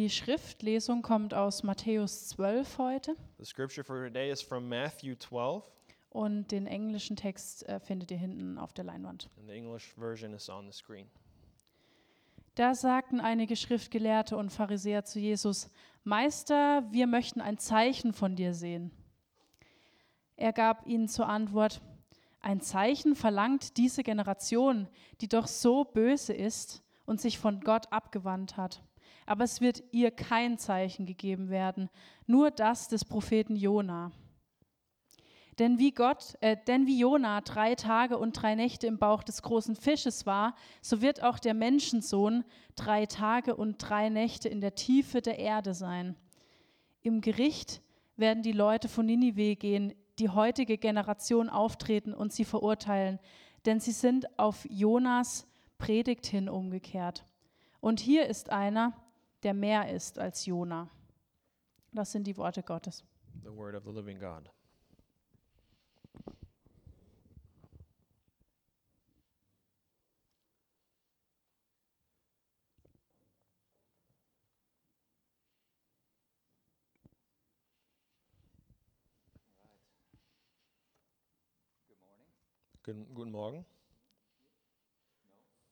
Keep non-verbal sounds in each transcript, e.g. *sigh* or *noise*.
Die Schriftlesung kommt aus Matthäus 12 heute The scripture for today is from Matthew 12, und den englischen Text äh, findet ihr hinten auf der Leinwand. and the English version is on the screen. Da sagten einige Schriftgelehrte und Pharisäer zu Jesus, Meister, wir möchten ein Zeichen von dir sehen. Er gab ihnen zur Antwort, ein Zeichen verlangt diese Generation, die doch so böse ist und sich von Gott abgewandt hat. Aber es wird ihr kein Zeichen gegeben werden, nur das des Propheten Jona. Denn wie Gott, äh, denn wie Jona drei Tage und drei Nächte im Bauch des großen Fisches war, so wird auch der Menschensohn drei Tage und drei Nächte in der Tiefe der Erde sein. Im Gericht werden die Leute von Ninive gehen, die heutige Generation auftreten und sie verurteilen, denn sie sind auf Jonas Predigt hin umgekehrt. Und hier ist einer, der mehr ist als Jona. Das sind die Worte Gottes. The word of the living God. Guten, guten Morgen.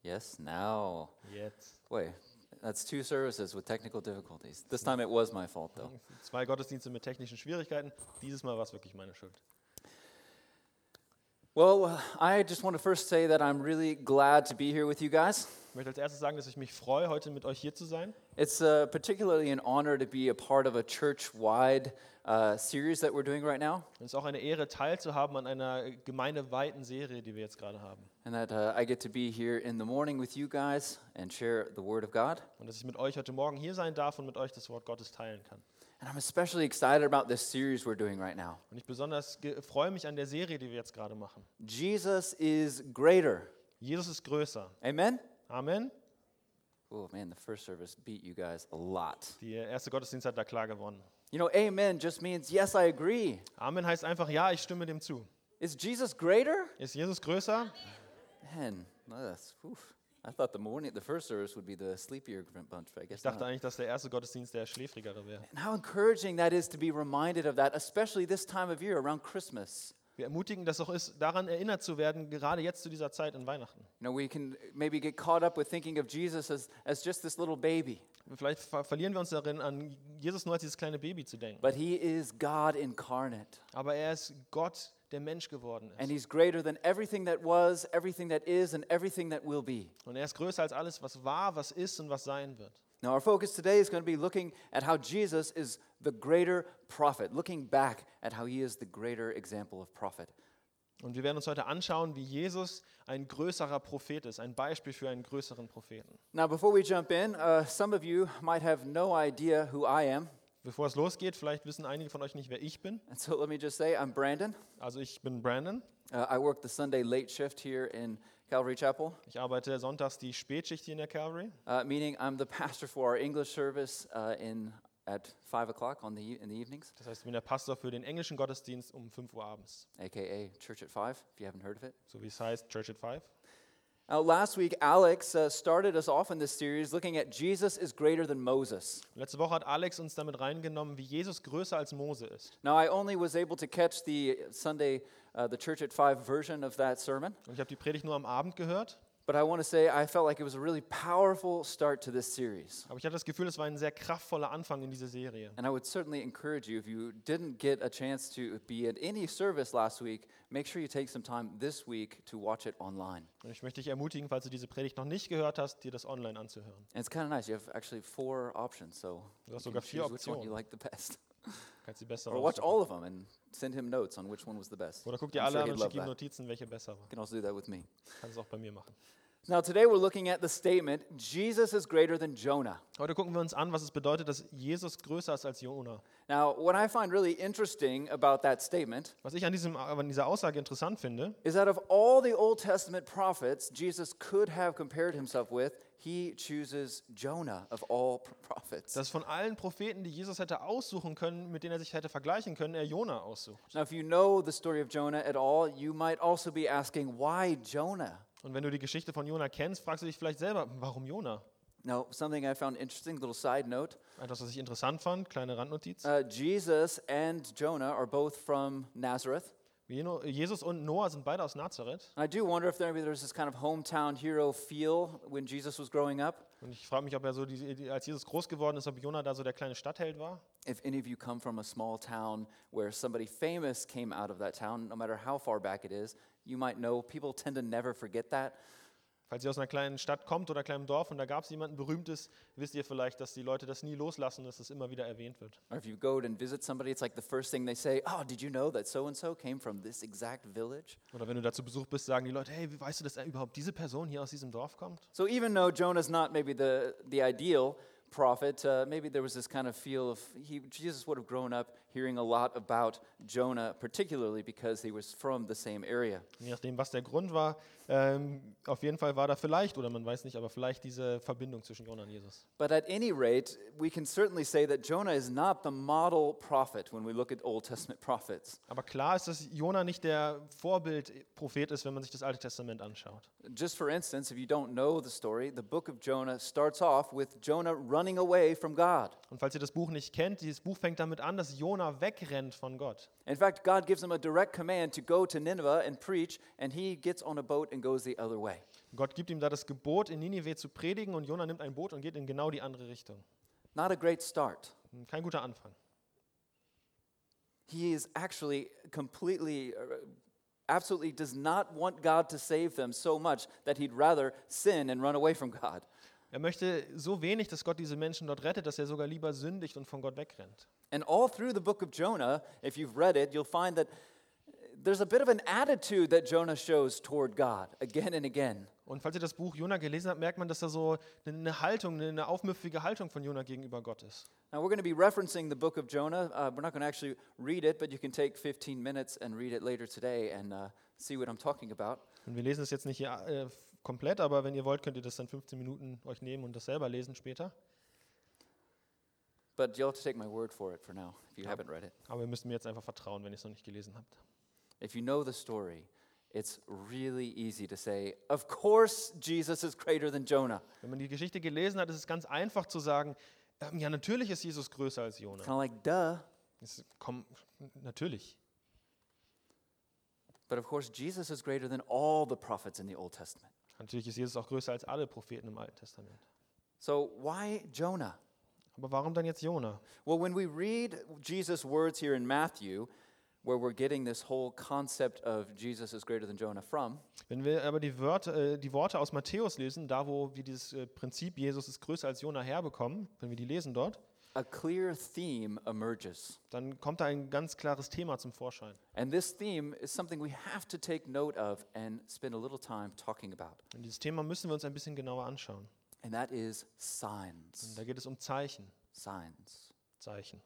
Yes, now. Jetzt. Wait, that's two services with technical difficulties. This time it was my fault, though. Zwei Gottesdienste mit technischen Schwierigkeiten. Dieses Mal war es wirklich meine Schuld. Well, I just want to first say that I'm really glad to be here with you guys. Ich möchte als erstes sagen, dass ich mich freue, heute mit euch hier zu sein. It's uh, particularly an honor to be a part of a church wide uh, series that we're doing right now, Es ist auch eine Ehre, teilzuhaben an einer gemeindeweiten Serie, die wir jetzt gerade haben. And that uh, I get to be here in the morning with you guys and share the Word of God. Und dass ich mit euch heute Morgen hier sein darf und mit euch das Wort Gottes teilen kann. And I'm especially excited about this series we're doing right now. Und ich besonders freue mich an der Serie, die wir jetzt gerade machen. Jesus is greater. Jesus ist größer. Amen? Amen. Oh man, the first service beat you guys a lot. Der erste Gottesdienst hat da klar gewonnen. You know, amen just means yes, I agree. Amen heißt einfach, ja, ich stimme dem zu. Is Jesus greater? Ist Jesus größer? Man, that's oof. I thought the morning, the first service would be the sleepier bunch, but I Ich guess dachte not. eigentlich, dass der erste Gottesdienst der schläfrigere wäre. And how encouraging that is to be reminded of that, especially this time of year around Christmas. Wie ermutigend das auch ist, daran erinnert zu werden, gerade jetzt zu dieser Zeit in Weihnachten. You know, we can maybe get caught up with thinking of Jesus as, as just this little baby, Vielleicht ver verlieren wir uns darin, an Jesus nur als dieses kleine Baby zu denken. but he is God incarnate. Aber er ist Gott, der Mensch geworden And he's greater than everything that was, everything that is, and everything that will be. Und er ist größer als alles, was war, was ist und was sein wird. Now, our focus today is going to be looking at how Jesus is the greater prophet, looking back at how he is the greater example of prophet. Und wir werden uns heute anschauen, wie Jesus ein größerer Prophet ist, ein Beispiel für einen größeren Propheten. Now, before we jump in, uh, some of you might have no idea who I am. Bevor es losgeht, vielleicht wissen einige von euch nicht, wer ich bin. And so let me just say, I'm Brandon. Also ich bin Brandon. Uh, I work the Sunday late shift here in Calvary Chapel, Ich arbeite sonntags die Spätschicht hier in der Calvary. uh, meaning I'm the *laughs* pastor for our English service uh, in, at 5 o'clock on the, e- in the evenings, Das heißt, ich bin der Pastor für den englischen Gottesdienst um 5 Uhr abends. aka Church at 5, if you haven't heard of it. So wie es heißt, Church at 5. Now, last week, Alex uh, started us off in this series looking at Jesus is greater than Moses. Letzte Woche hat Alex uns damit reingenommen, wie Jesus größer als Mose ist. Now, I only was able to catch the Sunday, uh, the Church at 5 version of that sermon, Und ich habe die Predigt nur am Abend gehört. But I want to say I felt like it was a really powerful start to this series. Aber ich hatte das Gefühl, es war ein sehr kraftvoller Anfang in diese Serie. And I would certainly encourage you, if you didn't get a chance to be at any service last week, make sure you take some time this week to watch it online. Und ich möchte dich ermutigen, falls du diese Predigt noch nicht gehört hast, dir das online anzuhören. And it's kind of nice. You have actually four options, so Du hast sogar vier choose which one you Optionen. like the best. Kannst die besser Or watch all of them and send him notes on which one was the best. Oder guck dir alle an und schick ihm. Notizen, welche besser war. You can also do that with me. Kannst es auch bei mir machen. Now, today we're looking at the statement Jesus is greater than Jonah. Heute gucken wir uns an, was es bedeutet, dass Jesus größer ist als Jona. Now, what I find really interesting about that statement Was ich an, diesem, an dieser Aussage interessant finde, is that of all the Old Testament prophets Jesus could have compared himself with, he chooses Jonah of all *laughs* prophets. dass von allen Propheten, die Jesus hätte aussuchen können, mit denen er sich hätte vergleichen können, er Jona aussucht. Now, if you know the story of Jonah at all, you might also be asking, why Jonah? Und wenn du die Geschichte von Jona kennst, fragst du dich vielleicht selber, warum Jona? Now, something I found interesting, little side note Etwas, was ich interessant fand, kleine Randnotiz. uh, Jesus and Jonah are both from Nazareth. Jesus und Noah sind beide aus Nazareth. I do wonder if there, maybe there's this kind of hometown hero feel when Jesus was growing up. Und ich frage mich, ob er so, die, als Jesus groß geworden ist, ob Jonah da so der kleine Stadtheld war. If any of you come from a small town where somebody famous came out of that town, no matter how far back it is, you might know people tend to never forget that. Falls ihr aus einer kleinen Stadt kommt oder kleinem Dorf und da gab es jemanden Berühmtes, wisst ihr vielleicht, dass die Leute das nie loslassen, dass es immer wieder erwähnt wird. Or if you go and visit somebody, it's like the first thing they say, Oh, did you know that so and so came from this exact village? Oder wenn du da zu Besuch bist, sagen die Leute, hey, wie weißt du, dass überhaupt diese Person hier aus diesem Dorf kommt? So even though Jonah's not maybe the, the ideal prophet, uh, maybe there was this kind of feel of he, Jesus would have grown up hearing a lot about Jonah, particularly because he was from the same area. Je nachdem, was der Grund war, ähm, auf jeden Fall war da vielleicht, oder man weiß nicht, aber vielleicht diese Verbindung zwischen Jonah und Jesus. But at any rate, we can certainly say that Jonah is not the model prophet when we look at Old Testament prophets. Aber klar ist, dass Jonah nicht der Vorbildprophet ist, wenn man sich das Alte Testament anschaut. Just for instance, if you don't know the story, the book of Jonah starts off with Jonah running away from God. Und falls ihr das Buch nicht kennt, dieses Buch fängt damit an, dass Jonah wegrennt von Gott. In fact, God gives him a direct command to go to Nineveh and preach, and he gets on a boat and goes the other way. Gott gibt ihm da das Gebot, in Ninive zu predigen und Jonah nimmt ein Boot und geht in genau die andere Richtung. Not a great start. Kein guter Anfang. He is actually completely, uh, absolutely does not want God to save them so much that he'd rather sin and run away from God. Er möchte so wenig, dass Gott diese Menschen dort rettet, dass er sogar lieber sündigt und von Gott wegrennt. And all through the book of Jonah, if you've read it, you'll find that there's a bit of an attitude that Jonah shows toward God again and again. Und falls ihr das Buch Jonah gelesen habt, merkt man, dass da so eine Haltung, eine aufmüpfige Haltung von Jonah gegenüber Gott ist. Now, we're going to be referencing the book of Jonah. Uh, we're not going to actually read it, but you can take 15 minutes and read it later today and uh, see what I'm talking about. Und wir lesen es jetzt nicht hier äh, komplett, aber wenn ihr wollt, könnt ihr das dann 15 Minuten euch nehmen und das selber lesen später. But you'll have to take my word for it for now if you haven't read it. Aber ihr müsst mir jetzt einfach vertrauen, wenn ihr es noch nicht gelesen habt. If you know the story, it's really easy to say, Of course, Jesus is greater than Jonah. Wenn man die Geschichte gelesen hat, ist es ganz einfach zu sagen, ähm, ja, natürlich ist Jesus größer als Jonah. Kind of like, duh. Es, komm, natürlich. But of course, Jesus is greater than all the prophets in the Old Testament. Natürlich ist Jesus auch größer als alle Propheten im Alten Testament. So, why Jonah? Aber warum dann jetzt Jonah? Well, when we read Jesus' words here in Matthew, where we're getting this whole concept of Jesus is greater than Jonah from, Wenn wir aber die, Wörter, äh, die Worte aus Matthäus lesen, da wo wir dieses äh, Prinzip Jesus ist größer als Jonah herbekommen, wenn wir die lesen dort, a clear theme emerges. dann kommt da ein ganz klares Thema zum Vorschein. And this theme is something we have to take note of and spend a little time talking about. Und dieses Thema müssen wir uns ein bisschen genauer anschauen. And that is Und signs. da geht es um Zeichen. Signs. Zeichen.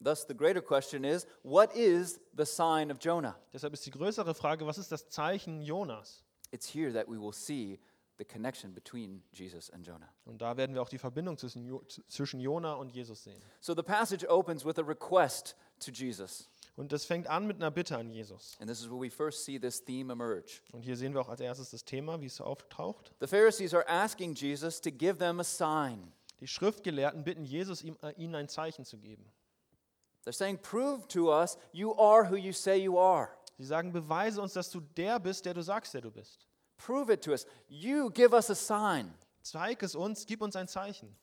Thus, the greater question is what is the sign of Jonah? Deshalb ist die größere Frage, was ist das Zeichen Jonas? It's here that we will see the connection between Jesus and Jonah. Und da werden wir auch die Verbindung zwischen, jo zwischen Jonah und Jesus sehen. So the passage opens with a request to Jesus. Und das fängt an mit einer Bitte an Jesus. And this is where we first see this theme emerge. Und hier sehen wir auch als erstes das Thema, wie es auftaucht. The Pharisees are asking Jesus to give them a sign. Die Schriftgelehrten bitten Jesus, ihm, äh, ihnen ein Zeichen zu geben. They're saying, Prove to us you are who you say you are. Sie sagen, beweise uns, dass du der bist, der du sagst, der du bist. Prove it to us. You give us a sign. Zeig es uns, gib uns ein Zeichen.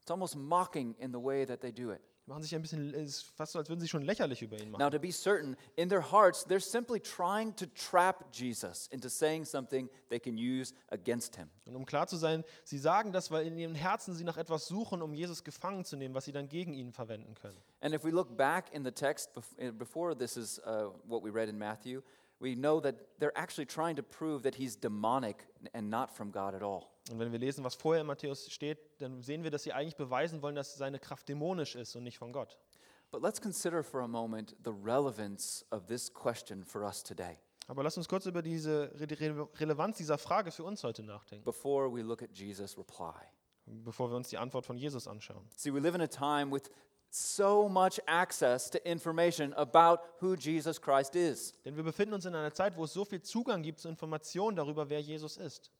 It's almost mocking in the way that they do it. Machen sich ein bisschen, ist fast so, als würden sie schon lächerlich über ihn machen. Now, to be certain, in their hearts, they're simply trying to trap Jesus into saying something they can use against him. Und um klar zu sein, sie sagen das, weil in ihrem Herzen sie nach etwas suchen, um Jesus gefangen zu nehmen, was sie dann gegen ihn verwenden können. And if we look back in the text eh, before this is uh, what we read in Matthew, we know that they're actually trying to prove that he's demonic and not from God at all. Und wenn wir lesen, was vorher in Matthäus steht, dann sehen wir, dass sie eigentlich beweisen wollen, dass seine Kraft dämonisch ist und nicht von Gott. But let's consider for a moment the relevance of this question for us today Aber lass uns kurz über diese Re die Re Relevanz dieser Frage für uns heute nachdenken, before we look at Jesus' reply. bevor wir uns die Antwort von Jesus anschauen. See, we live in a time with so much access to information about who Jesus Christ is. Denn wir befinden uns in einer Zeit, wo es so viel Zugang gibt zu Informationen darüber, wer Jesus ist.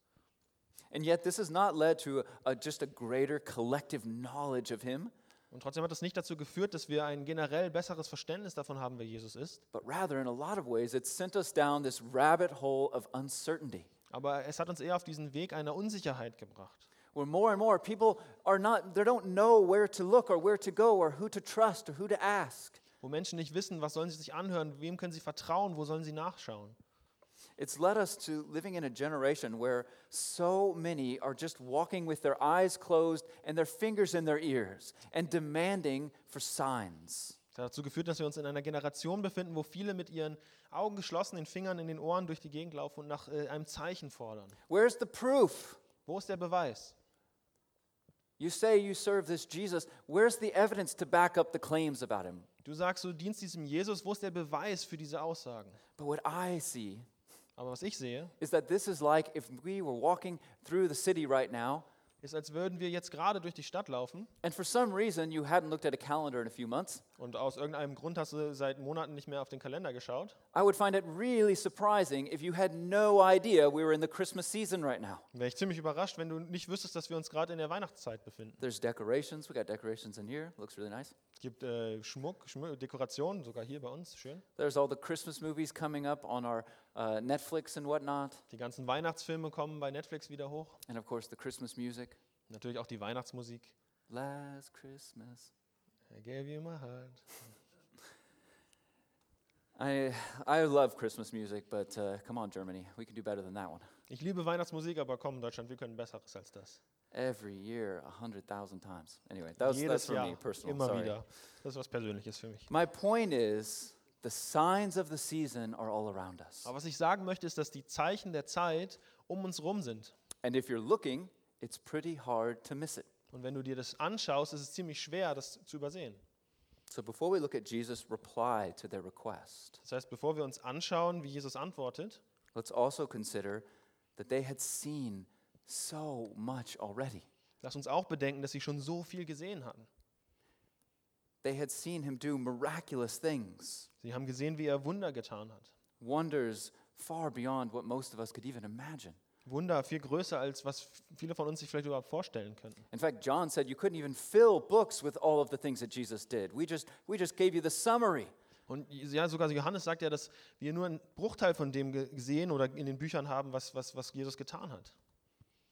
And yet, this has not led to a, just a greater collective knowledge of him, Und trotzdem hat das nicht dazu geführt, dass wir ein generell besseres Verständnis davon haben, wer Jesus ist. but rather, in a lot of ways, it's sent us down this rabbit hole of uncertainty. Aber es hat uns eher auf diesen Weg einer Unsicherheit gebracht. Where more and more people are not, they don't know where to look or where to go or who to trust or who to ask. Wo Menschen nicht wissen, was sollen sie sich anhören, wem können sie vertrauen, wo sollen sie nachschauen. It's led us to living in a generation where so many are just walking with their eyes closed and their fingers in their ears and demanding for signs. Das hat dazu geführt, dass wir uns in einer Generation befinden, wo viele mit ihren Augen geschlossen, den Fingern in den Ohren durch die Gegend laufen und nach äh, einem Zeichen fordern. Where's the proof? Wo ist der Beweis? You say you serve this Jesus. Where's the evidence to back up the claims about him? Du sagst, du dienst diesem Jesus, wo ist der Beweis für diese Aussagen? But what I see Aber was ich sehe, is that this is like if we were walking through the city right now, ist, als würden wir jetzt gerade durch die Stadt laufen and for some reason you hadn't looked at a calendar in a few months. und aus irgendeinem Grund hast du seit Monaten nicht mehr auf den Kalender geschaut. I would find it really surprising if you had no idea we were in the Christmas season right now. Wäre ich ziemlich überrascht, wenn du nicht wüsstest, dass wir uns gerade in der Weihnachtszeit befinden. There's decorations. We got decorations in here. Looks really nice. Es gibt äh, Schmuck, Schmuck, Dekorationen, sogar hier bei uns, schön. There's all the Christmas movies coming up on our uh, Netflix and whatnot. Die ganzen Weihnachtsfilme kommen bei Netflix wieder hoch. And of course, the Christmas music. Natürlich auch die Weihnachtsmusik. Last Christmas. I gave you my heart. I, I love Christmas music, but uh, come on, Germany. We can do better than that one. Ich liebe Weihnachtsmusik, aber komm, Deutschland, wir können Besseres als das. Every year, a 100,000 times. Anyway, that was, that's for Jahr, me personal. immer sorry. wieder. Das ist was Persönliches für mich. My point is the signs of the season are all around us. Aber was ich sagen möchte, ist, dass die Zeichen der Zeit um uns rum sind. And if you're looking, it's pretty hard to miss it. Und wenn du dir das anschaust, ist es ziemlich schwer, das zu übersehen. So before we look at Jesus' reply to their request, Das heißt, bevor wir uns anschauen, wie Jesus antwortet, let's also consider that they had seen so much already. lass uns auch bedenken, dass sie schon so viel gesehen hatten. They had seen him do miraculous things, Sie haben gesehen, wie er Wunder getan hat. wonders far beyond what most of us could even imagine. Wunder viel größer, als was viele von uns sich vielleicht überhaupt vorstellen könnten. In fact, John said you couldn't even fill books with all of the things that Jesus did. We just, we just gave you the summary. Und ja, sogar Johannes sagt ja, dass wir nur einen Bruchteil von dem gesehen oder in den Büchern haben, was, was, was Jesus getan hat.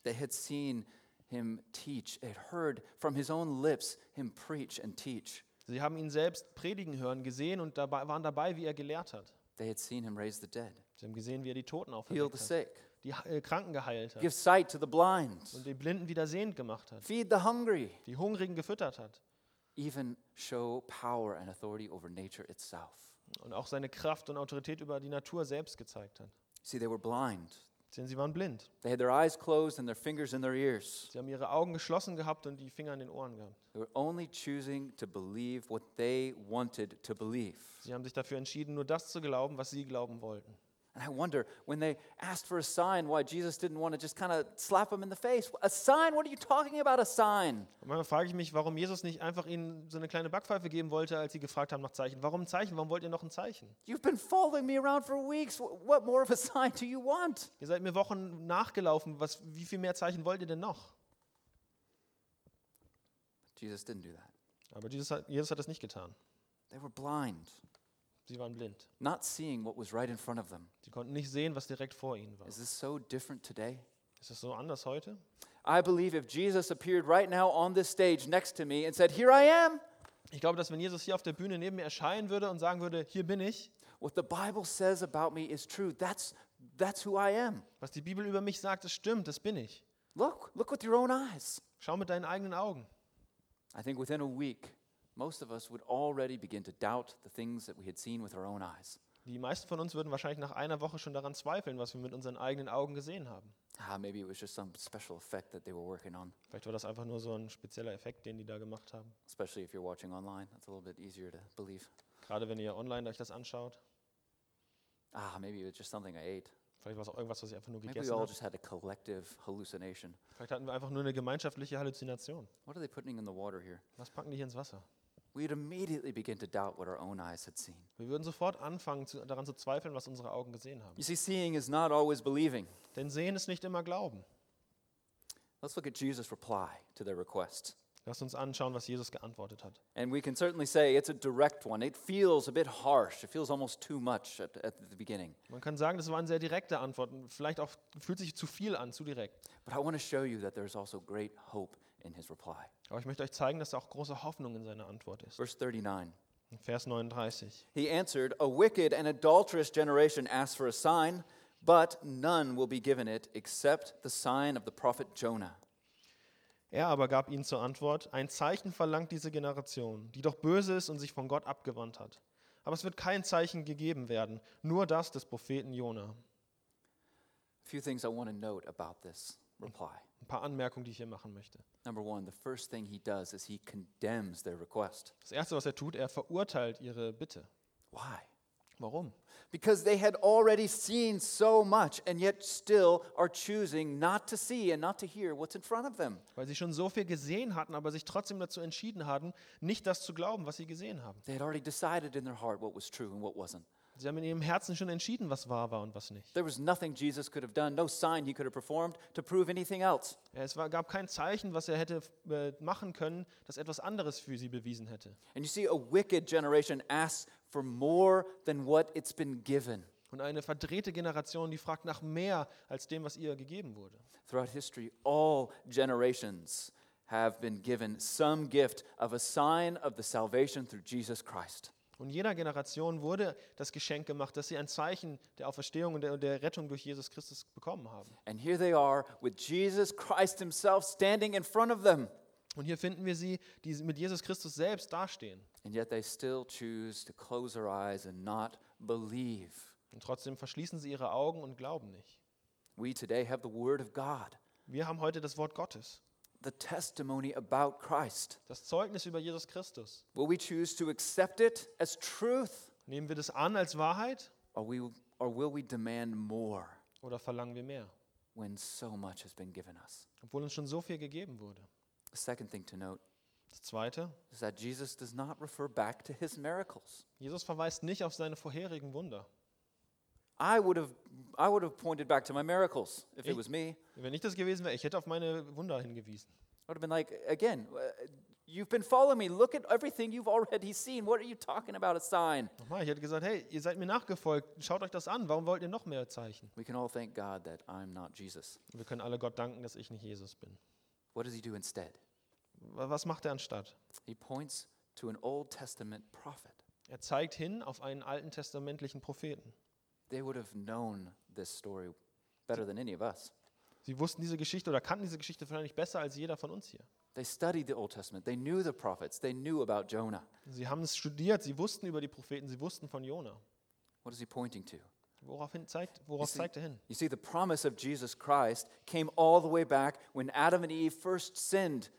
They had seen him teach, they had heard from his own lips him preach and teach. Sie haben ihn selbst predigen hören, gesehen und dabei, waren dabei, wie er gelehrt hat. They had seen him raise the dead, Sie haben gesehen, wie er die Toten heal auferweckt the hat, sick, die äh, Kranken geheilt hat give sight to the blind, und die Blinden wieder sehend gemacht hat, feed the hungry, die Hungrigen gefüttert hat even show power and authority over nature itself. und auch seine Kraft und Autorität über die Natur selbst gezeigt hat. See, they were blind. Denn sie waren blind. They had their eyes closed and their fingers in their ears. Sie haben ihre Augen geschlossen gehabt und die Finger in den Ohren gehabt. They were only choosing to believe what they wanted to believe. Sie haben sich dafür entschieden, nur das zu glauben, was sie glauben wollten. And I wonder when they asked for a sign, why Jesus didn't want to just kind of slap them in the face. A sign? What are you talking about, a sign? Und manchmal frage ich mich, warum Jesus nicht einfach ihnen so eine kleine Backpfeife geben wollte, als sie gefragt haben nach Zeichen. Warum ein Zeichen? Warum wollt ihr noch ein Zeichen? You've been following me around for weeks. Wh- What more of a sign do you want? Ihr seid mir Wochen nachgelaufen. Was, wie viel mehr Zeichen wollt ihr denn noch? Jesus didn't do that. Aber Jesus hat, Jesus hat das nicht getan. They were blind, Sie waren blind. not seeing what was right in front of them. Sie konnten nicht sehen, was direkt vor ihnen war. Is this so different today? Ist das so anders heute? I believe if Jesus appeared right now on this stage next to me and said, Here I am, Ich glaube, dass wenn Jesus hier auf der Bühne neben mir erscheinen würde und sagen würde, hier bin ich, what the Bible says about me is true. That's, that's who I am. was die Bibel über mich sagt, das stimmt, das bin ich. Look, look with your own eyes. Schau mit deinen eigenen Augen. I think within a week, most of us would already begin to doubt the things that we had seen with our own eyes. Die meisten von uns würden wahrscheinlich nach einer Woche schon daran zweifeln, was wir mit unseren eigenen Augen gesehen haben. Ah, maybe it was just some special effect that they were working on, Vielleicht war das einfach nur so ein spezieller Effekt, den die da gemacht haben. especially if you're watching online. That's a little bit easier to believe. Gerade wenn ihr online euch das anschaut. Ah, maybe it was just something I ate. Vielleicht war es auch irgendwas, was ich einfach nur Maybe we gegessen all habe. just had a collective hallucination. Vielleicht hatten wir einfach nur eine gemeinschaftliche Halluzination. What are they putting in the water here? Was packen die hier ins Wasser? We'd immediately begin to doubt what our own eyes had seen. Wir würden sofort anfangen, zu, daran zu zweifeln, was unsere Augen gesehen haben. You see, seeing is not always believing. Denn sehen ist nicht immer Glauben. Let's look at Jesus' reply to their request. Lasst uns anschauen, was Jesus geantwortet hat. And we can certainly say it's a direct one. It feels a bit harsh. It feels almost too much at, at the beginning. Man kann sagen, das waren sehr direkte Antworten. Vielleicht auch fühlt sich zu viel an, zu direkt. But I want to show you that there's also great hope in his reply. Aber ich möchte euch zeigen, dass da auch große Hoffnung in seiner Antwort ist. Verse 39. In Vers 39. He answered, A wicked and adulterous generation asks for a sign, but none will be given it except the sign of the prophet Jonah. Er aber gab ihnen zur Antwort, ein Zeichen verlangt diese Generation, die doch böse ist und sich von Gott abgewandt hat. Aber es wird kein Zeichen gegeben werden, nur das des Propheten Jona. A few things I want to note about this reply. Ein paar Anmerkungen, die ich hier machen möchte. Number one, the first thing he does is he condemns their request. Das Erste, was er tut, er verurteilt ihre Bitte. Why? Warum? Because they had already seen so much and yet still are choosing not to see and not to hear what's in front of them. Weil sie schon so viel gesehen hatten, aber sich trotzdem dazu entschieden hatten, nicht das zu glauben, was sie gesehen haben. They had already decided in their heart what was true and what wasn't. Sie haben in ihrem Herzen schon entschieden, was wahr war und was nicht. There was nothing Jesus could have done, no sign he could have performed to prove anything else. Es war, gab kein Zeichen, was er hätte äh, machen können, das etwas anderes für sie bewiesen hätte. And you see, a wicked generation asks for more than what it's been given. Und eine verdrehte Generation, die fragt nach mehr als dem, was ihr gegeben wurde. Throughout history, all generations have been given some gift of a sign of the salvation through Jesus Christ. Und jeder Generation wurde das Geschenk gemacht, dass sie ein Zeichen der Auferstehung und der, der Rettung durch Jesus Christus bekommen haben. And here they are with Jesus Christ himself standing in front of them. Und hier finden wir sie, die mit Jesus Christus selbst dastehen. And yet they still choose to close their eyes and not believe. Und trotzdem verschließen sie ihre Augen und glauben nicht. We today have the Word of God, Wir haben heute das Wort Gottes, the testimony about Christ. das Zeugnis über Jesus Christus. Will we choose to accept it as truth, Nehmen wir das an als Wahrheit or, we, or will we demand more oder verlangen wir mehr, when so much has been given us? obwohl uns schon so viel gegeben wurde? The second thing to note Das Zweite, is that Jesus does not refer back to his miracles. Jesus verweist nicht auf seine vorherigen Wunder. I would have, I would have pointed back to my miracles if it Ich- was me. Wenn nicht das gewesen wäre, ich hätte auf meine Wunder hingewiesen. I would have been like, again, uh, you've been following me. Look at everything you've already seen. What are you talking about, a sign? Nochmal, ich hätte gesagt, hey, ihr seid mir nachgefolgt, schaut euch das an, warum wollt ihr noch mehr Zeichen? We can all thank God that I'm not Jesus. Wir können alle Gott danken, dass ich nicht Jesus bin. What does he do instead? Wa- Was macht er anstatt? He points to an Old Testament prophet. Er zeigt hin auf einen alten testamentlichen Propheten. They would have known this story better than any of us. Sie wussten diese Geschichte oder kannten diese Geschichte wahrscheinlich besser als jeder von uns hier. They studied the Old Testament. They knew the prophets. They knew about Jonah. Sie haben es studiert, sie wussten über die Propheten, sie wussten von Jona. What is he pointing to? Woraufhin zeigt, worauf see- zeigt er hin? You see, the promise of Jesus Christ came all the way back when Adam and Eve first sinned.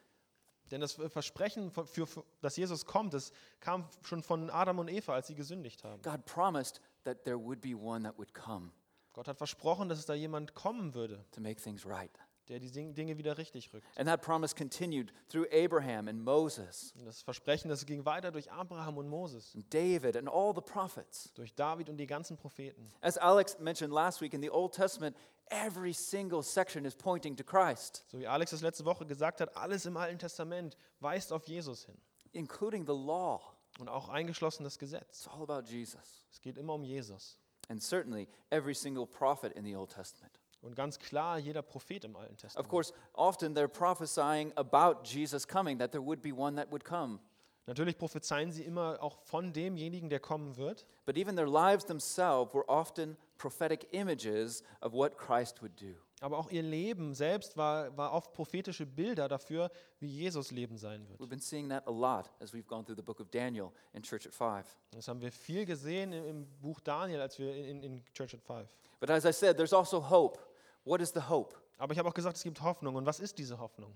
Denn das Versprechen, für, für, dass Jesus kommt, das kam schon von Adam und Eva, als sie gesündigt haben. God promised that there would be one that would come Gott hat versprochen, dass es da jemand kommen würde, to make things right. der die Ding- Dinge wieder richtig rückt. And that promise continued through Abraham and Moses Und das Versprechen, das ging weiter durch Abraham und Moses, and David and all the prophets. durch David und die ganzen Propheten. As Alex mentioned last week in the Old Testament, every single section is pointing to Christ, So wie Alex das letzte Woche gesagt hat, alles im Alten Testament weist auf Jesus hin. including the law. Und auch eingeschlossen das Gesetz. It's all about Jesus. Es geht immer um Jesus. And certainly every single prophet in the Old Testament. Und ganz klar, jeder Prophet im Alten Of Testament. course, often they're prophesying about Jesus coming, that there would be one that would come. Natürlich prophezeien sie immer auch von demjenigen, der kommen wird. But even their lives themselves were often prophetic images of what Christ would do. Aber auch ihr Leben selbst war, war oft prophetische Bilder dafür, wie Jesus Leben sein wird. We've been seeing that a lot as we've gone through the book of Daniel in Church at Five. Das haben wir viel gesehen im, Buch Daniel, als wir in, in Church at Five. But as I said, there's also hope. What is the hope? Aber ich habe auch gesagt, es gibt Hoffnung. Und was ist diese Hoffnung?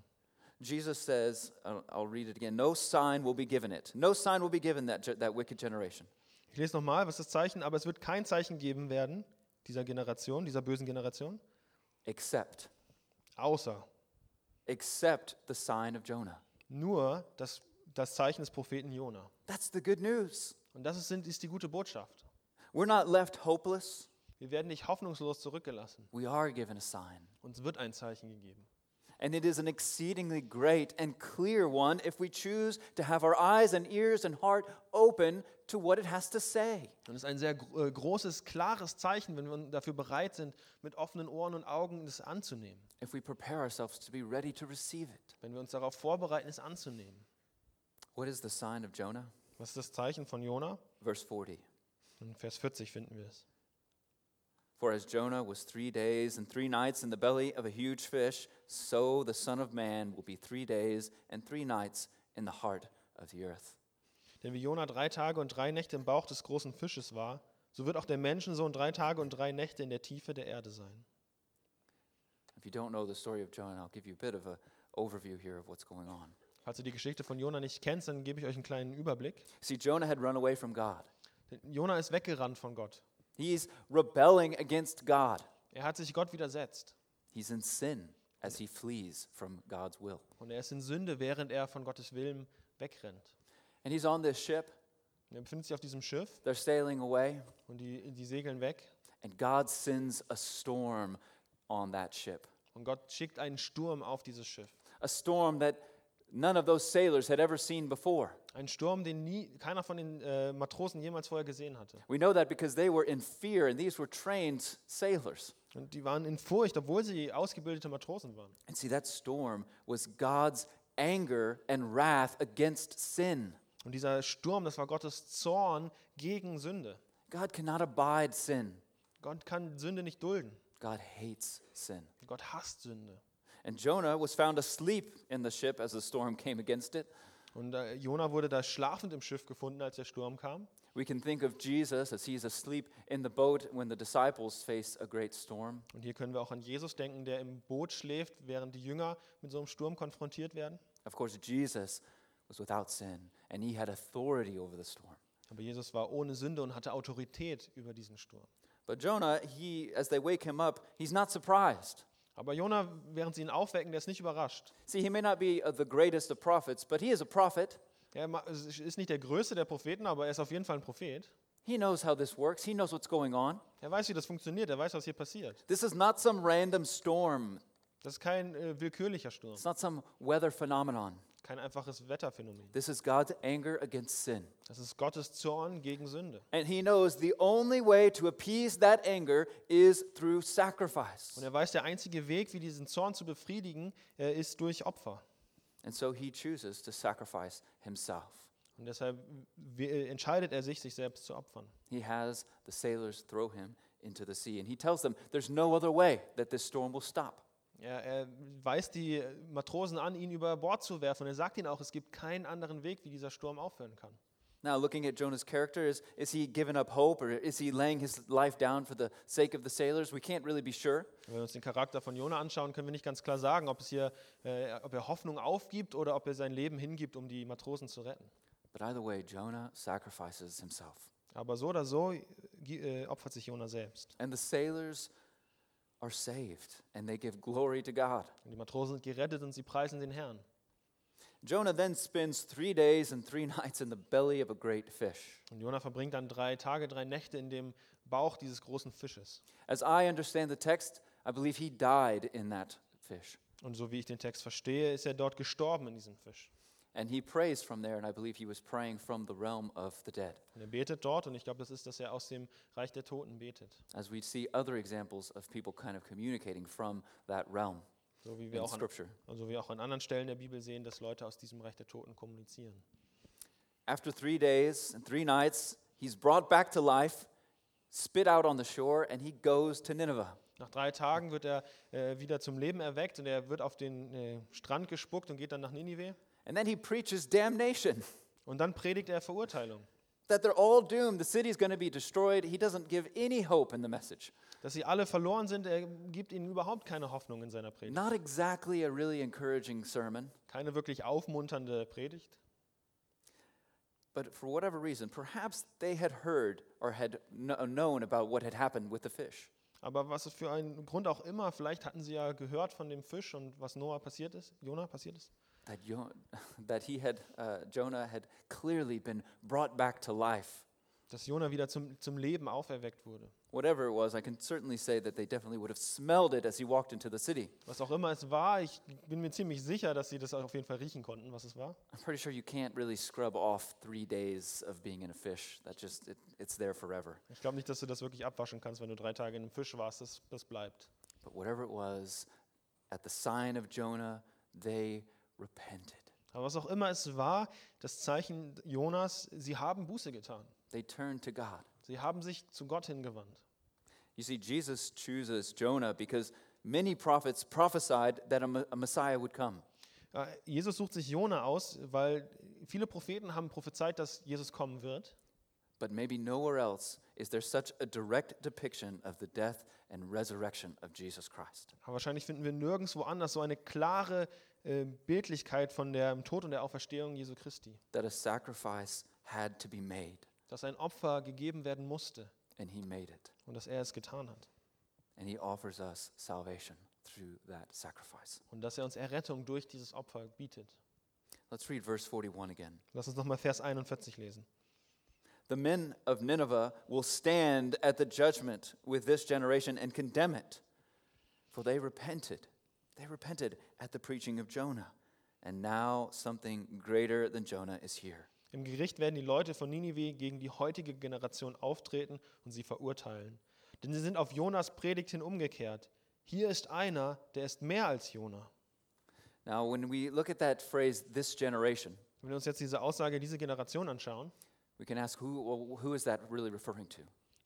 Jesus says, I'll read it again no sign will be given it. No sign will be given that, that wicked generation. Ich lese nochmal, was ist das Zeichen? Aber es wird kein Zeichen geben werden, dieser Generation, dieser bösen Generation, Except, außer except the sign of Jonah. nur das, das Zeichen des Propheten Jona. That's the good news. Und das ist, ist die gute Botschaft. We're not left hopeless. Wir werden nicht hoffnungslos zurückgelassen. We are given a sign. Uns wird ein Zeichen gegeben. And it is an exceedingly great and clear one if we choose to have our eyes and ears and heart open to what it has to say. Und es ist ein sehr äh, großes, klares Zeichen, wenn wir dafür bereit sind, mit offenen Ohren und Augen es anzunehmen. If we prepare ourselves to be ready to receive it. Wenn wir uns darauf vorbereiten, es anzunehmen. What is the sign of Jonah? Was ist das Zeichen von Jonah? Verse 40. In Vers 40 finden wir es. For as Jonah was three days and three nights in the belly of a huge fish, so the Son of Man will be three days and three nights in the heart of the earth. Denn wie Jona drei Tage und drei Nächte im Bauch des großen Fisches war, so wird auch der Menschensohn drei Tage und drei Nächte in der Tiefe der Erde sein. If you don't know the story of Jonah, I'll give you a bit of an overview here of what's going on. Falls du die Geschichte von Jona nicht kennst, dann gebe ich euch einen kleinen Überblick. See, Jonah had run away from God. Denn Jona ist weggerannt von Gott. He's rebelling against God. Er hat sich Gott widersetzt. He's in sin as he flees from God's will. Und er ist in Sünde, während er von Gottes Willen wegrennt. And he's on this ship. Und er befindet sich auf diesem Schiff They're sailing away, und die, die segeln weg. and God sends a storm on that ship. Und Gott schickt einen Sturm auf dieses Schiff. A storm that none of those sailors had ever seen before. Ein Sturm, den nie, keiner von den äh, Matrosen jemals vorher gesehen hatte. We know that because they were in fear, and these were trained sailors. Und die waren in Furcht, obwohl sie ausgebildete Matrosen waren. And see, that storm was God's anger and wrath against sin. Und dieser Sturm, das war Gottes Zorn gegen Sünde. God cannot abide sin. Gott kann Sünde nicht dulden. God hates sin. Gott hasst Sünde. And Jonah was found asleep in the ship as the storm came against it. Und äh, Jona wurde da schlafend im Schiff gefunden, als der Sturm kam. We can think of Jesus as he's asleep in the boat when the disciples face a great storm. Und hier können wir auch an Jesus denken, der im Boot schläft, während die Jünger mit so einem Sturm konfrontiert werden. Of course, Jesus was without sin, and he had authority over the storm. Aber Jesus war ohne Sünde und hatte Autorität über diesen Sturm. But Jonah, he, as they wake him up, he's not surprised. Aber Jona, während sie ihn aufwecken, der ist nicht überrascht. See, he may not be uh, the greatest of prophets, but he is a prophet. Er ist nicht der größte der Propheten, aber er ist auf jeden Fall ein Prophet. He knows how this works, he knows what's going on. Er weiß, wie das funktioniert, er weiß, was hier passiert. This is not some random storm, Das ist kein äh, willkürlicher Sturm, it's not some weather phenomenon. Kein einfaches Wetterphänomen. This is God's anger against sin. Das ist Gottes Zorn gegen Sünde. And he knows the only way to appease that anger is through sacrifice. Und er weiß, der einzige Weg, wie diesen Zorn zu befriedigen, äh, ist durch Opfer. And so he chooses to sacrifice himself. Und deshalb äh, entscheidet er sich, sich selbst zu opfern. He has the sailors throw him into the sea. And he tells them there's no other way that this storm will stop. Er, er weist die Matrosen an, ihn über Bord zu werfen. Und er sagt ihnen auch, es gibt keinen anderen Weg, wie dieser Sturm aufhören kann. Now, looking at Jonah's character, is, is he giving up hope or is he laying his life down for the sake of the sailors? We can't really be sure. Wenn wir uns den Charakter von Jona anschauen, können wir nicht ganz klar sagen, ob, es hier, äh, ob er Hoffnung aufgibt oder ob er sein Leben hingibt, um die Matrosen zu retten. But either way, Jonah sacrifices himself. Aber so oder so äh, äh, opfert sich Jona selbst. And the sailors are saved and they give glory to God. Und die Matrosen sind gerettet und sie preisen den Herrn. Jonah then spends three days and three *laughs* nights in the belly of a great fish. Und Jona verbringt dann drei Tage, drei Nächte in dem Bauch dieses großen Fisches. As I understand the text, I believe he died in that fish. Und so wie ich den Text verstehe, ist er dort gestorben in diesem Fisch. And he prays from there, and I believe he was praying from the realm of the dead, Und er betet dort und ich glaube, das ist, dass er aus dem Reich der Toten betet. as we see other examples of people kind of communicating from that realm So wie wir in auch an, Scripture. also wie auch an anderen Stellen der Bibel sehen, dass Leute aus diesem Reich der Toten kommunizieren. After three days and three nights, he's brought back to life, spit out on the shore, and he goes to Nineveh. Nach drei Tagen wird er äh, wieder zum Leben erweckt und er wird auf den äh, Strand gespuckt und geht dann nach Ninive. And then he preaches damnation Und dann predigt er Verurteilung, that they're all doomed. The city's going to be destroyed. He doesn't give any hope in the message. dass sie alle verloren sind. Er gibt ihnen überhaupt keine Hoffnung in seiner Predigt. Not exactly a really encouraging sermon, Keine wirklich aufmunternde Predigt. but for whatever reason, perhaps they had heard or had kno- known about what had happened with the fish. Aber was für einen Grund auch immer, vielleicht hatten sie ja gehört von dem Fisch und was Noah passiert ist, Jona passiert ist. That, Jo- *laughs* that he had, uh, Jonah had clearly been brought back to life. dass Jona wieder zum, zum Leben auferweckt wurde. Whatever it was, I can certainly say that they definitely would have smelled it as he walked into the city. Was auch immer es war, ich bin mir ziemlich sicher, dass sie das auf jeden Fall riechen konnten, was es war. I'm pretty sure you can't really scrub off three days of being in a fish. That just, it, it's there forever. Ich glaube nicht, dass du das wirklich abwaschen kannst, wenn du drei Tage in einem Fisch warst. Das, das bleibt. But whatever it was, at the sign of Jonah, they repented. Aber was auch immer es war, das Zeichen Jonas, sie haben Buße getan. They turned to God. Sie haben sich zu Gott hingewandt. You see, Jesus chooses Jonah because many prophets prophesied that a, me- a Messiah would come. Jesus sucht sich Jona aus, weil viele Propheten haben prophezeit, dass Jesus kommen wird. But maybe nowhere else is there such a direct depiction of the death and resurrection of Jesus Christ. Aber wahrscheinlich finden wir nirgendwo anders so eine klare äh, Bildlichkeit von dem Tod und der Auferstehung Jesu Christi. That a sacrifice had to be made, Dass ein Opfer gegeben werden musste and he made it. und dass er es getan hat. And he offers us salvation through that sacrifice. Und dass er uns Errettung durch dieses Opfer bietet. Let's read verse 41 again. Lass uns nochmal Vers 41 lesen. The men of Nineveh will stand at the judgment with this generation and condemn it. For they repented. They repented at the preaching of Jonah. And now something greater than Jonah is here. Im Gericht werden die Leute von Ninive gegen die heutige Generation auftreten und sie verurteilen. Denn sie sind auf Jonas Predigt hin umgekehrt. Hier ist einer, der ist mehr als Jona. Now, when we look at that phrase, this generation, Wenn wir uns jetzt diese Aussage, diese Generation anschauen, we can ask who, who is that really referring to?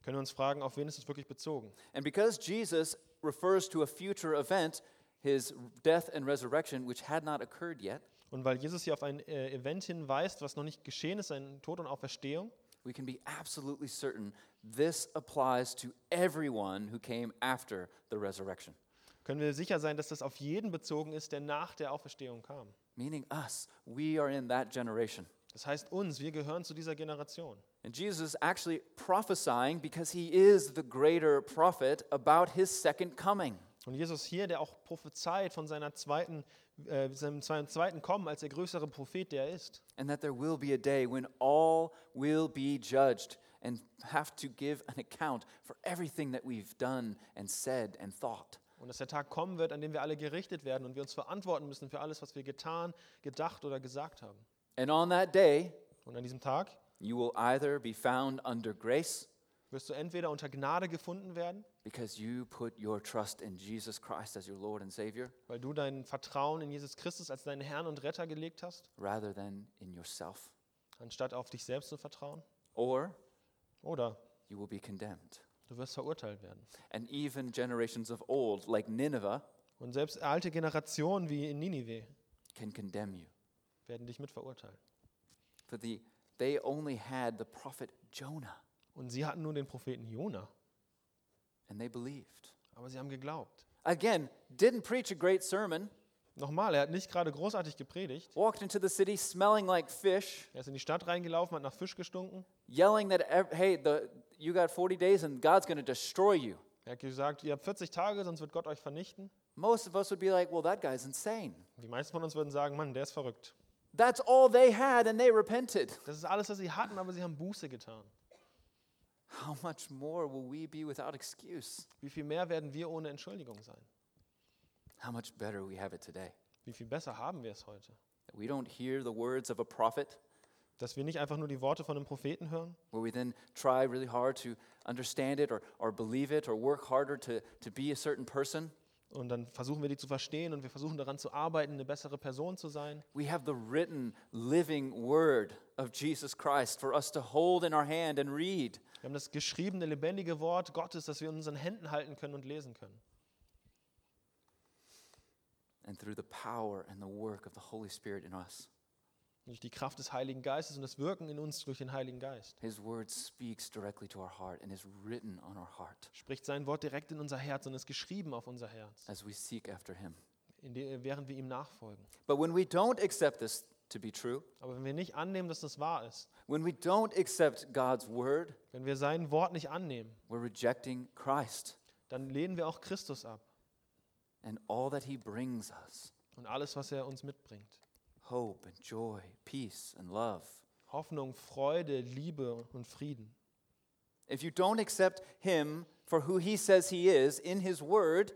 können wir uns fragen, auf wen ist es wirklich bezogen? And because Jesus refers to a future event, his death and resurrection, which had not occurred yet, Und weil Jesus hier auf ein äh, Event hinweist, was noch nicht geschehen ist, sein Tod und Auferstehung, we can be absolutely certain this applies to everyone who came after the resurrection, können wir sicher sein, dass das auf jeden bezogen ist, der nach der Auferstehung kam. meaning us. We are in that generation. Das heißt uns, wir gehören zu dieser Generation. And Jesus is actually prophesying because he is the greater prophet about his second coming. Und Jesus hier, der auch prophezeit von seiner zweiten, äh, seinem zweiten zweiten Kommen als der größere Prophet, der er ist. And that there will be a day when all will be judged and have to give an account for everything that we've done and said and thought. Und dass der Tag kommen wird, an dem wir alle gerichtet werden und wir uns verantworten müssen für alles, was wir getan, gedacht oder gesagt haben. And on that day, Und an diesem Tag you will either be found under grace wirst du entweder unter Gnade gefunden werden, because you put your trust in Jesus Christ as your Lord and Savior weil du dein Vertrauen in Jesus Christus als deinen Herrn und Retter gelegt hast, rather than in yourself, anstatt auf dich selbst zu vertrauen. or Oder you will be condemned. du wirst verurteilt werden. And even generations of old, like Nineveh, Und selbst alte Generationen wie in Ninive can condemn you. werden dich mit verurteilen. For the, they only had the prophet Jonah, Und sie hatten nur den Propheten Jona, and they believed. aber sie haben geglaubt. Again, didn't preach a great sermon, Nochmal, er hat nicht gerade großartig gepredigt. walked into the city smelling like fish, Er ist in die Stadt reingelaufen, hat nach Fisch gestunken. yelling that, hey, the, you got 40 days and God's going to destroy you. Er hat gesagt, ihr habt 40 Tage, sonst wird Gott euch vernichten. Most of us would be like, well, that guy's insane. Die meisten von uns würden sagen, Mann, der ist verrückt. That's all they had, and they repented. Das ist alles, was sie hatten, aber sie haben Buße getan. How much more will we be without excuse? Wie viel mehr werden wir ohne Entschuldigung sein? How much better we have it today. Wie viel besser haben wir es heute? That we don't hear the words of a prophet, Dass wir nicht einfach nur die Worte von einem Propheten hören, where we then try really hard to understand it or, or believe it or work harder to, to be a certain person. Und dann versuchen wir die zu verstehen und wir versuchen daran zu arbeiten, eine bessere Person zu sein. We have the written, living word of Jesus Christ for us to hold in our hand and read. Wir haben das geschriebene, lebendige Wort Gottes, das wir in unseren Händen halten können und lesen können. And through the power and the work of the Holy Spirit in us, Durch die Kraft des Heiligen Geistes und das Wirken in uns durch den Heiligen Geist. His word speaks directly to our heart and is written on our heart Spricht sein Wort direkt in unser Herz und ist geschrieben auf unser Herz, as we seek after Him. der, während wir ihm nachfolgen. But when we don't accept this to be true, Aber wenn wir nicht annehmen, dass das wahr ist, when we don't accept God's word, wenn wir sein Wort nicht annehmen, we're rejecting Christ dann lehnen wir auch Christus ab and all that He brings us und alles, was er uns mitbringt. Hope and joy, peace and love. Hoffnung, Freude, Liebe und Frieden. If you don't accept him for who he says he is in his word,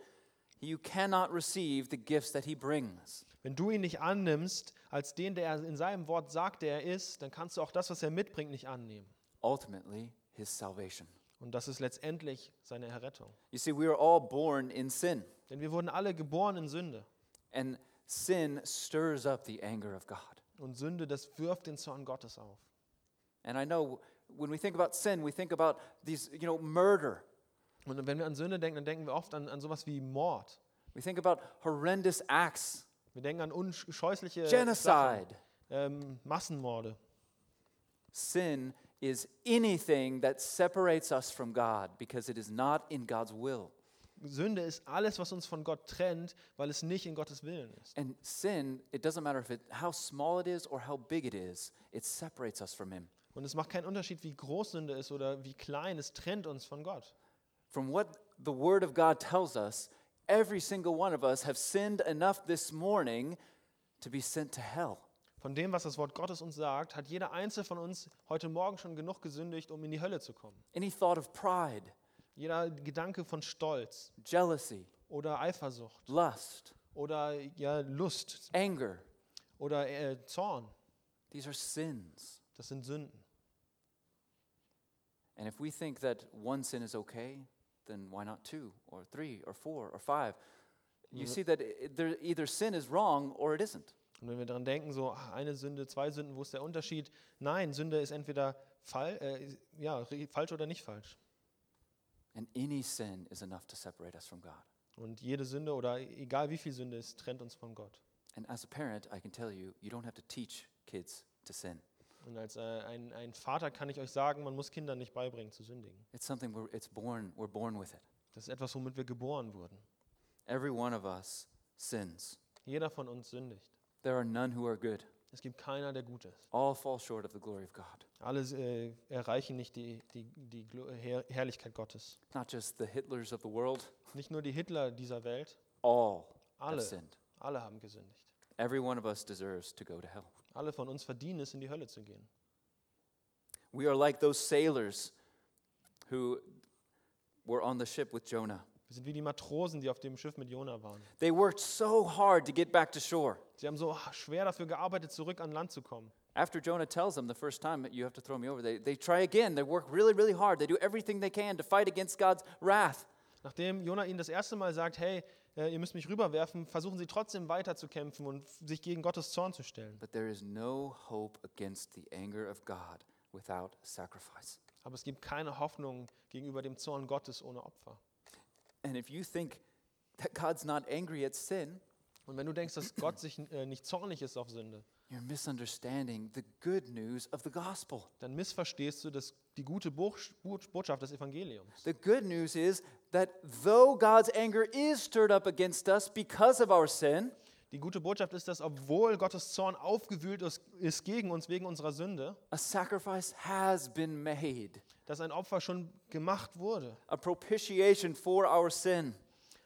you cannot receive the gifts that he brings. Wenn du ihn nicht annimmst als den, der er in seinem Wort sagt, der er ist, dann kannst du auch das, was er mitbringt, nicht annehmen. Ultimately, his salvation. Und das ist letztendlich seine Errettung. You see, we are all born in sin, Denn wir wurden alle geboren in Sünde. and sin stirs up the anger of God. Und Sünde, das wirft den Zorn Gottes auf. And I know when we think about sin, we think about these, you know, murder. Und wenn wir an Sünde denken, dann denken wir oft an, an sowas wie Mord. We think about horrendous acts, Wir denken an unscheußliche genocide. Sachen, ähm, Massenmorde. Sin is anything that separates us from God because it is not in God's will. Sünde ist alles, was uns von Gott trennt, weil es nicht in Gottes Willen ist. And sin, it doesn't matter if it, how small it is or how big it is, it separates us from Him. Und es macht keinen Unterschied, wie groß Sünde ist oder wie klein, es trennt uns von Gott. From what the Word of God tells us, every single one of us have sinned enough this morning to be sent to hell. Von dem, was das Wort Gottes uns sagt, hat jeder Einzelne von uns heute Morgen schon genug gesündigt, um in die Hölle zu kommen. Any thought of pride, Jeder Gedanke von Stolz jealousy, oder Eifersucht lust, oder ja, Lust anger, oder äh, Zorn, these are sins. das sind Sünden. And if we think that one sin is okay, then why not two or three or four or five? You see that there, either sin is wrong or it isn't. Und wenn wir daran denken, so ach, eine Sünde, zwei Sünden, wo ist der Unterschied? Nein, Sünde ist entweder fall, äh, ja, falsch oder nicht falsch. And any sin is enough to separate us from God. Und jede Sünde oder egal wie viel Sünde ist, trennt uns von Gott. And as a parent, I can tell you, you don't have to teach kids to sin. Und als äh, ein, ein Vater kann ich euch sagen, man muss Kindern nicht beibringen zu sündigen. It's something where it's born, we're born with it. Das ist etwas, womit wir geboren wurden. Every one of us sins. Jeder von uns sündigt. There are none who are good. Es gibt keiner, der gut ist. All fall short of the glory of God. Alle äh, erreichen nicht die, die, die Herr Herrlichkeit Gottes. Not just the Hitlers of the world, Nicht nur die Hitler dieser Welt, all Alle. have sinned. alle haben gesündigt. Every one of us deserves to go to hell. Alle von uns verdienen es, in die Hölle zu gehen. We are like those sailors who were on the ship with Jonah. Wir sind wie die Matrosen, die auf dem Schiff mit Jona waren. They worked so hard to get back to shore. Sie haben so schwer dafür gearbeitet, zurück an Land zu kommen. After Jonah tells them the first time, you have to throw me over, they, they try again. They work really, really hard. They do everything they can to fight against God's wrath. Nachdem Jona ihnen das erste Mal sagt, hey, äh, ihr müsst mich rüberwerfen, versuchen sie trotzdem weiter zu kämpfen und sich gegen Gottes Zorn zu stellen. But there is no hope against the anger of God without sacrifice. Aber es gibt keine Hoffnung gegenüber dem Zorn Gottes ohne Opfer. And if you think that God's not angry at sin, Und wenn du denkst, dass Gott sich äh, nicht zornig ist auf Sünde, you're misunderstanding the good news of the gospel. dann missverstehst du das, die gute Buch- Botschaft des Evangeliums. The good news is that though God's anger is stirred up against us because of our sin, Die gute Botschaft ist, dass obwohl Gottes Zorn aufgewühlt ist, ist gegen uns wegen unserer Sünde, a sacrifice has been made, dass ein Opfer schon gemacht wurde. a propitiation for our sin.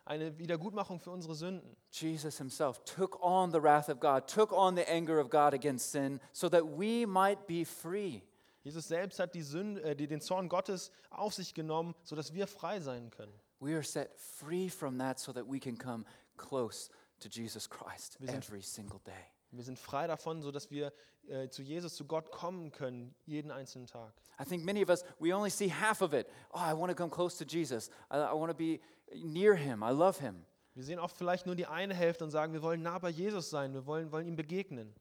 Eine Wiedergutmachung für unsere Sünden. Jesus himself took on the wrath of God, took on the anger of God against sin, so that we might be free. Jesus selbst hat die Sünde, äh, den Zorn Gottes auf sich genommen, sodass wir frei sein können. We are set free from that so that we can come close to Jesus Christ sind- every single day. Wir sind frei davon, sodass wir äh, zu Jesus, zu Gott kommen können, jeden einzelnen Tag. I think many of us, we only see half of it. Oh, I want to come close to Jesus. I, I want to be near him. I love him. Wir sehen oft vielleicht nur die eine Hälfte und sagen, wir wollen nah bei Jesus sein, wir wollen, wollen ihm begegnen.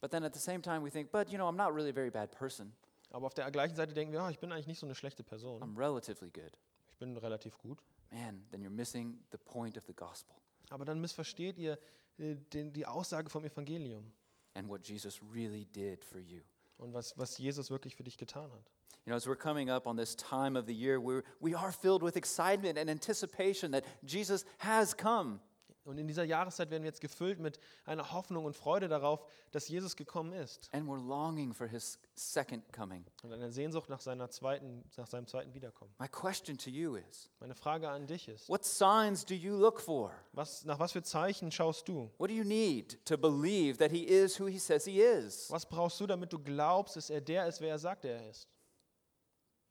But then at the same time, we think, but you know, I'm not really a very bad person. Aber auf der gleichen Seite denken wir, oh, ich bin eigentlich nicht so eine schlechte Person. I'm relatively good. Ich bin relativ gut. Man, then you're missing the point of the gospel Aber dann missversteht ihr äh, den, die Aussage vom Evangelium and what Jesus really did for you. Und was, was Jesus wirklich für dich getan hat. You know, as we're coming up on this time of the year, we're, we are filled with excitement and anticipation that Jesus has come. Und in dieser Jahreszeit werden wir jetzt gefüllt mit einer Hoffnung und Freude darauf, dass Jesus gekommen ist And we're longing for his second coming. und einer Sehnsucht nach, seiner zweiten, nach seinem zweiten Wiederkommen. My question to you is Meine Frage an dich ist, what signs do you look for? was, nach was für Zeichen schaust du? What do you need to believe that he is who he says he is? Was brauchst du, damit du glaubst, dass er der ist, wer er sagt, er ist?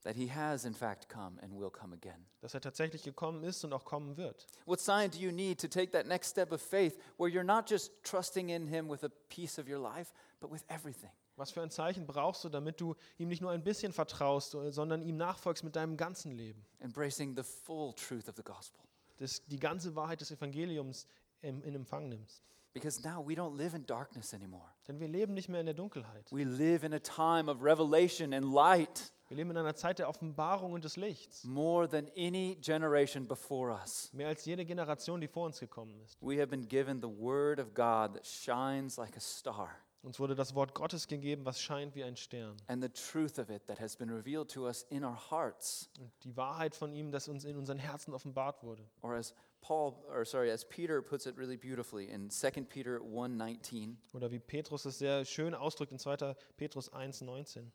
That he has, in fact, come and will come again. dass er tatsächlich gekommen ist und auch kommen wird. What sign do you need to take that next step of faith where you're not just trusting in him with a piece of your life, but with everything? Was für ein Zeichen brauchst du, damit du ihm nicht nur ein bisschen vertraust, sondern ihm nachfolgst mit deinem ganzen Leben? Embracing the full truth of the gospel. Dass die ganze Wahrheit des Evangeliums in, in Empfang nimmst. Because now we don't live in darkness anymore. Denn wir leben nicht mehr in der Dunkelheit. We live in a time of revelation and light Wir leben in einer Zeit der Offenbarung und des Lichts. more than any generation before us. Mehr als jede Generation, die vor uns gekommen ist. We have been given the word of God that shines like a star, Uns wurde das Wort Gottes gegeben, was scheint wie ein Stern. and the truth of it that has been revealed to us in our hearts. Und die Wahrheit von ihm, das uns in unseren Herzen offenbart wurde. Or as Paul, or sorry, as Peter puts it really beautifully in 2 Peter 1:19, Oder wie Petrus es sehr schön ausdrückt in 2. Petrus 1,19.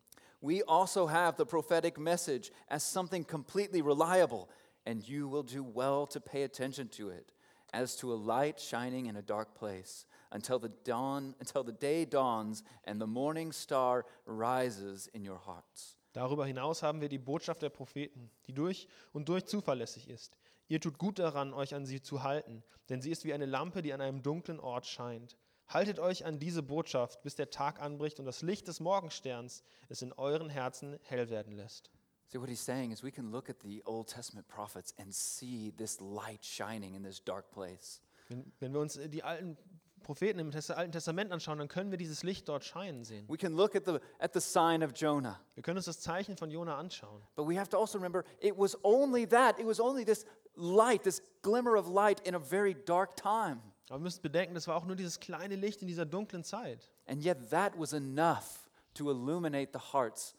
We also have the prophetic message as something completely reliable, and you will do well to pay attention to it, as to a light shining in a dark place, until the dawn, until the day dawns and the morning star rises in your hearts. Darüber hinaus haben wir die Botschaft der Propheten, die durch und durch zuverlässig ist. Ihr tut gut daran, euch an sie zu halten, denn sie ist wie eine Lampe, die an einem dunklen Ort scheint. Haltet euch an diese Botschaft, bis der Tag anbricht und das Licht des Morgensterns es in euren Herzen hell werden lässt. See, what he's saying is we can look at the Old Testament prophets and see this light shining in this dark place. Wenn, wenn wir uns die alten Propheten im Alten Testament anschauen, dann können wir dieses Licht dort scheinen sehen. We can look at the, at the sign of Jonah. Wir können uns das Zeichen von Jona anschauen. But we have to also remember it was only that. It was only this light, this glimmer of light in a very dark time. Aber wir müssen bedenken, das war auch nur dieses kleine Licht in dieser dunklen Zeit. And yet that was enough to illuminate the hearts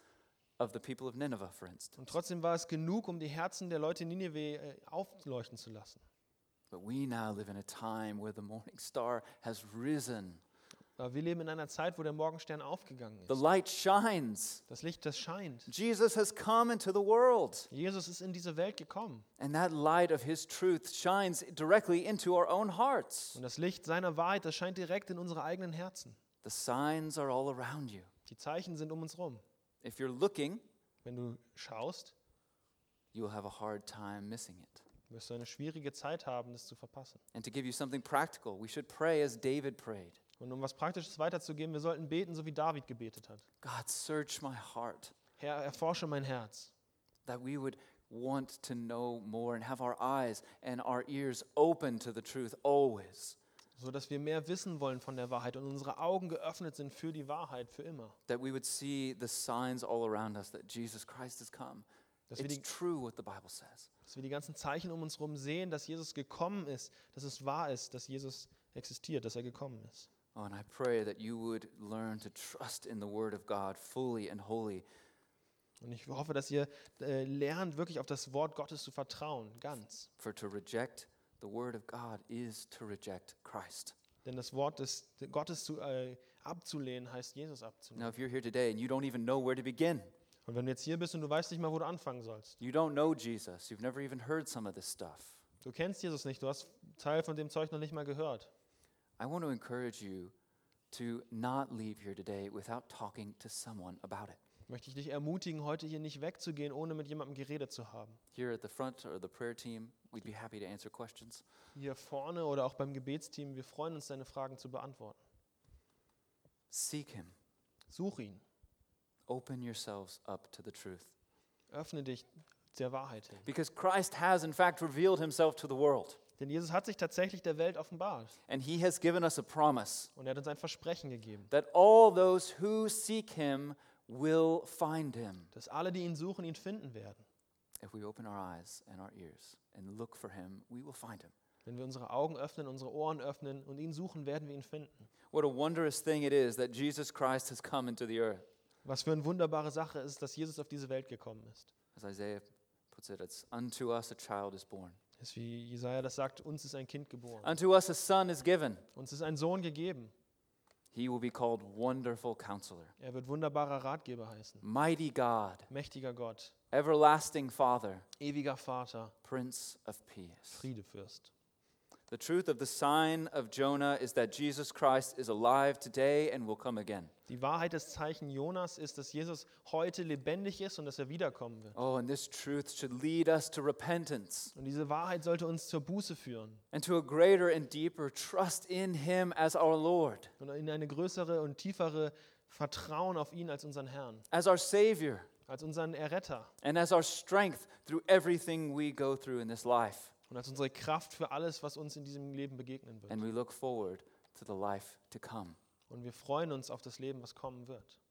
of the people of Nineveh, for instance. Und trotzdem war es genug, um die Herzen der Leute in Nineveh äh, aufleuchten zu lassen. But we now live in a time where the morning star has risen. Aber wir leben in einer Zeit, wo der Morgenstern aufgegangen The ist. light shines. Das Licht, das scheint. Jesus has come into the world. Jesus ist in diese Welt gekommen. And that light of his truth shines directly into our own hearts. Und das Licht seiner Wahrheit, das scheint direkt in unsere eigenen Herzen. The signs are all around you. Die Zeichen sind um uns rum. If you're looking, Wenn du schaust, you'll have a hard time missing it. wirst du eine schwierige Zeit haben, das zu verpassen. And to give you something practical, we should pray as David prayed Und um was Praktisches weiterzugeben, wir sollten beten, so wie David gebetet hat. God, search my heart, Herr, erforsche mein Herz, that we would want to know more and have our eyes and our ears open to the truth always. so dass wir mehr wissen wollen von der Wahrheit und unsere Augen geöffnet sind für die Wahrheit für immer. That we would see the signs all around us that Jesus Christ has come. Dass wir, It's die, true what the Bible says. dass wir die ganzen Zeichen um uns herum sehen, dass Jesus gekommen ist, dass es wahr ist, dass Jesus existiert, dass er gekommen ist. Oh, and I pray that you would learn to trust in the Word of God fully and wholly, Und ich hoffe, dass ihr äh, lernt, wirklich auf das Wort Gottes zu vertrauen, ganz. for to reject the Word of God is to reject Christ. Denn das Wort des Gottes zu, äh, abzulehnen, heißt Jesus Now, abzulehnen. if you're here today and you don't even know where to begin, Und wenn du jetzt hier bist und du weißt nicht mal, wo du anfangen sollst, you don't know Jesus, you've never even heard some of this stuff, du kennst Jesus nicht, du hast Teil von dem Zeug noch nicht mal gehört, I want to encourage you to not leave here today without talking to someone about it. möchte ich dich ermutigen, heute hier nicht wegzugehen, ohne mit jemandem geredet zu haben. Here at the front or the prayer team, we'd be happy to answer questions. Hier vorne oder auch beim Gebetsteam, wir freuen uns, deine Fragen zu beantworten. Seek Him, Such ihn, open yourselves up to the truth. öffne dich der Wahrheit hin. Because Christ has, in fact, revealed Himself to the world, Denn Jesus hat sich tatsächlich der Welt offenbart and He has given us a promise und er hat uns ein Versprechen gegeben, that all those who seek Him will find Him. dass alle, die ihn suchen, ihn finden werden. If we open our eyes and our ears and look for Him, we will find Him. Wenn wir unsere Augen öffnen, unsere Ohren öffnen und ihn suchen, werden wir ihn finden. What a wondrous thing it is that Jesus Christ has come into the earth. Was für eine wunderbare Sache ist, dass Jesus auf diese Welt gekommen ist. As Isaiah puts it, it's unto us a child is born. Das ist wie Jesaja das sagt, uns ist ein Kind geboren. Unto us a son is given. Uns ist ein Sohn gegeben. He will be called Wonderful Counselor, Er wird wunderbarer Ratgeber heißen. Mighty God, Mächtiger Gott, Everlasting Father, ewiger Vater, Prince of Peace. Friedefürst. The truth of the sign of Jonah is that Jesus Christ is alive today and will come again. Die Wahrheit des Zeichen Jonas ist, dass Jesus heute lebendig ist und dass er wiederkommen wird. Oh, and this truth should lead us to repentance Und diese Wahrheit sollte uns zur Buße führen and to a greater and deeper trust in Him as our Lord, und in eine größere und tiefere Vertrauen auf ihn als unseren Herrn, as our Savior, als unseren Erretter and as our strength through everything we go through in this life. Und als unsere Kraft für alles, was uns in diesem Leben begegnen wird. And we look forward to the life to come. Und wir freuen uns auf das Leben, was kommen wird.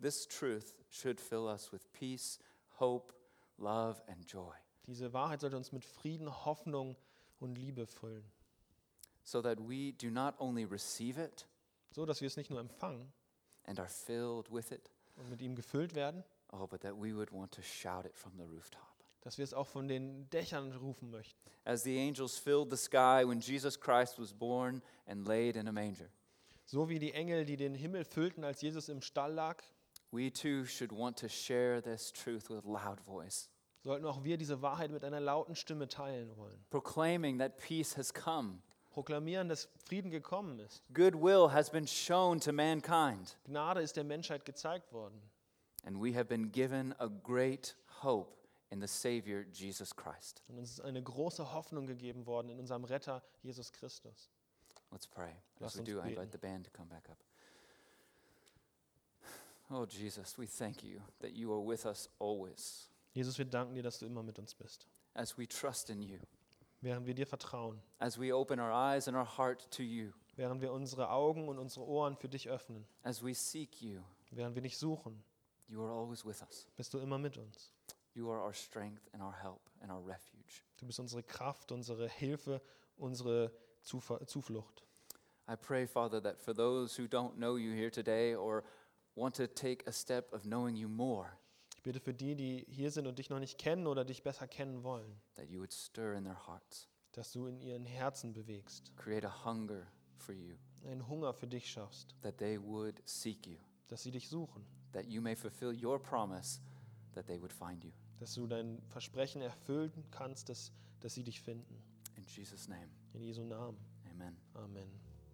This truth should fill us with peace, hope, love, and joy, Diese Wahrheit sollte uns mit Frieden, Hoffnung und Liebe füllen, so that we do not only receive it so dass wir es nicht nur empfangen and are filled with it, und mit ihm gefüllt werden, oh, but that we would want to shout it from the rooftop. Dass wir es auch von den Dächern rufen möchten. As the angels filled the sky when Jesus Christ was born and laid in a manger, So wie die Engel, die den Himmel füllten, als Jesus im Stall lag, we too should want to share this truth with loud voice, sollten auch wir diese Wahrheit mit einer lauten Stimme teilen wollen. proclaiming that peace has come, Proklamieren, dass Frieden gekommen ist. goodwill has been shown to mankind, Gnade ist der Menschheit gezeigt worden. and we have been given a great hope in the Savior Jesus Christ. Und uns ist eine große Hoffnung gegeben worden in unserem Retter Jesus Christus. Let's pray. Lass As we uns do, I invite the band to come back up. Oh, Jesus, we thank you that you are with us always Jesus, wir danken dir, dass du immer mit uns bist. as we trust in you, Während wir dir vertrauen, as we open our eyes and our heart to you, während wir unsere Augen und unsere Ohren für dich öffnen, as we seek you. während wir dich suchen, You are always with us. bist du immer mit uns. You are our strength and our help and our refuge. Du bist unsere Kraft, unsere Hilfe, unsere Zuver Zuflucht. I pray, Father, that for those who don't know you here today or want to take a step of knowing you more, Ich bitte für die, die hier sind und dich noch nicht kennen oder dich besser kennen wollen, that you would stir in their hearts, dass du in ihren Herzen bewegst, create a hunger for you, einen Hunger für dich schaffst, that they would seek you, dass sie dich suchen, that you may fulfill your promise that they would find you. Dass du dein Versprechen erfüllen kannst, dass, dass sie dich finden. In Jesus' name, In Jesu Namen. amen. Amen.